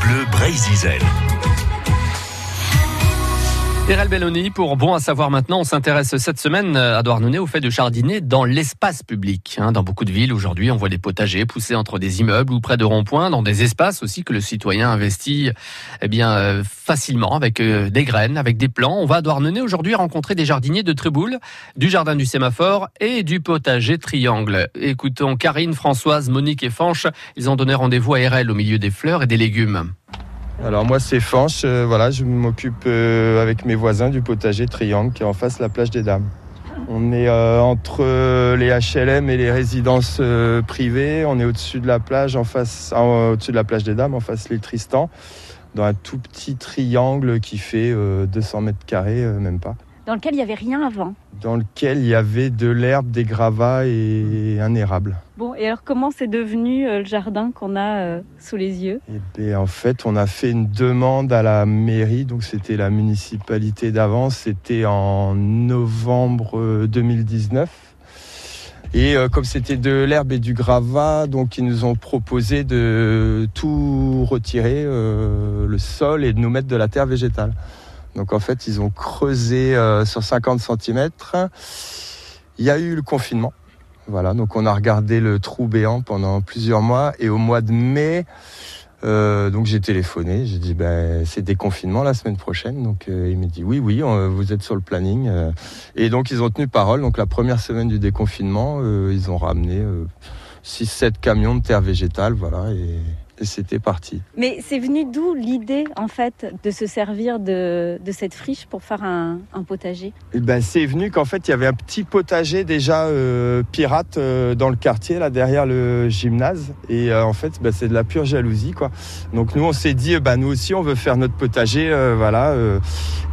Bleu Brésil. Erel Belloni, pour Bon à savoir maintenant, on s'intéresse cette semaine à Douarnenez au fait de jardiner dans l'espace public. Hein. Dans beaucoup de villes aujourd'hui, on voit des potagers poussés entre des immeubles ou près de ronds-points, dans des espaces aussi que le citoyen investit eh bien, euh, facilement avec euh, des graines, avec des plants. On va à Douarnenez aujourd'hui rencontrer des jardiniers de Tréboul, du jardin du sémaphore et du potager triangle. Écoutons Karine, Françoise, Monique et Fanche. Ils ont donné rendez-vous à Erel au milieu des fleurs et des légumes. Alors moi c'est Fanche, euh, voilà, je m'occupe euh, avec mes voisins du potager Triangle qui est en face de la plage des Dames. On est euh, entre les HLM et les résidences privées. On est au-dessus de la plage, en face, au-dessus de la plage des Dames, en face l'île Tristan, dans un tout petit triangle qui fait 200 mètres carrés, même pas dans lequel il n'y avait rien avant. Dans lequel il y avait de l'herbe, des gravats et un érable. Bon, et alors comment c'est devenu euh, le jardin qu'on a euh, sous les yeux? Eh bien, En fait, on a fait une demande à la mairie, donc c'était la municipalité d'avant, c'était en novembre 2019. Euh, et comme c'était de l'herbe et du gravat, donc ils nous ont proposé de tout retirer, le sol, et de nous mettre de la terre végétale. Donc en fait, ils ont creusé euh, sur 50 cm. Il y a eu le confinement. Voilà, donc on a regardé le trou béant pendant plusieurs mois. Et au mois de mai, euh, donc j'ai téléphoné, j'ai dit ben c'est déconfinement la semaine prochaine. Donc euh, il m'a dit oui oui vous êtes sur le planning. et donc ils ont tenu parole. Donc la première semaine du déconfinement, ils ont ramené 6-7 camions de terre végétale, voilà. Et, c'était parti. Mais c'est venu d'où l'idée en fait de se servir de, cette friche pour faire un, potager? Eh ben, C'est venu qu'en fait il y avait un petit potager déjà euh, pirate euh, dans le quartier là derrière le gymnase et euh, en fait ben, c'est de la pure jalousie quoi. Donc nous on s'est dit bah, nous aussi on veut faire notre potager voilà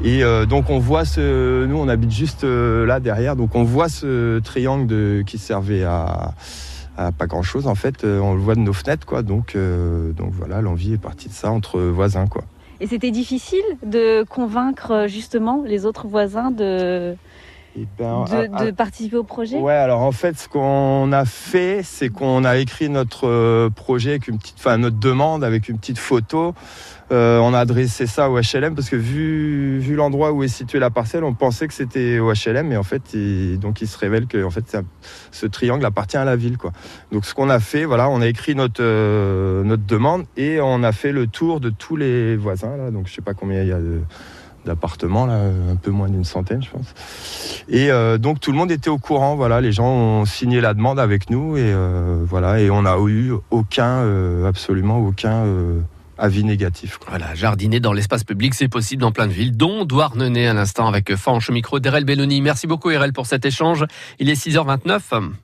et donc on voit ce nous on habite juste là derrière donc on voit ce triangle de, qui servait à pas grand chose en fait. Euh, on le voit de nos fenêtres quoi. Donc, euh, donc voilà, l'envie est partie de ça entre voisins quoi. Et c'était difficile de convaincre justement les autres voisins de, eh ben, de, participer au projet Ouais, alors en fait, ce qu'on a fait, c'est qu'on a écrit notre euh, projet avec une petite, enfin notre demande avec une petite photo euh, on a adressé ça au HLM parce que vu, vu l'endroit où est située la parcelle, on pensait que c'était au HLM, mais en fait, il, donc il se révèle que en fait, ce triangle appartient à la ville. Quoi. Donc ce qu'on a fait, voilà, on a écrit notre, euh, notre demande et on a fait le tour de tous les voisins. Là, donc je sais pas combien il y a d'appartements un peu moins d'une centaine, je pense. Et euh, donc tout le monde était au courant, voilà, les gens ont signé la demande avec nous et voilà, et on n'a eu aucun, absolument aucun avis négatif. Voilà, jardiner dans l'espace public, c'est possible dans plein de villes, dont Douarnenez à l'instant avec Fanche Micro d'Erel Belloni. Merci beaucoup Erel pour cet échange. Il est 6h29.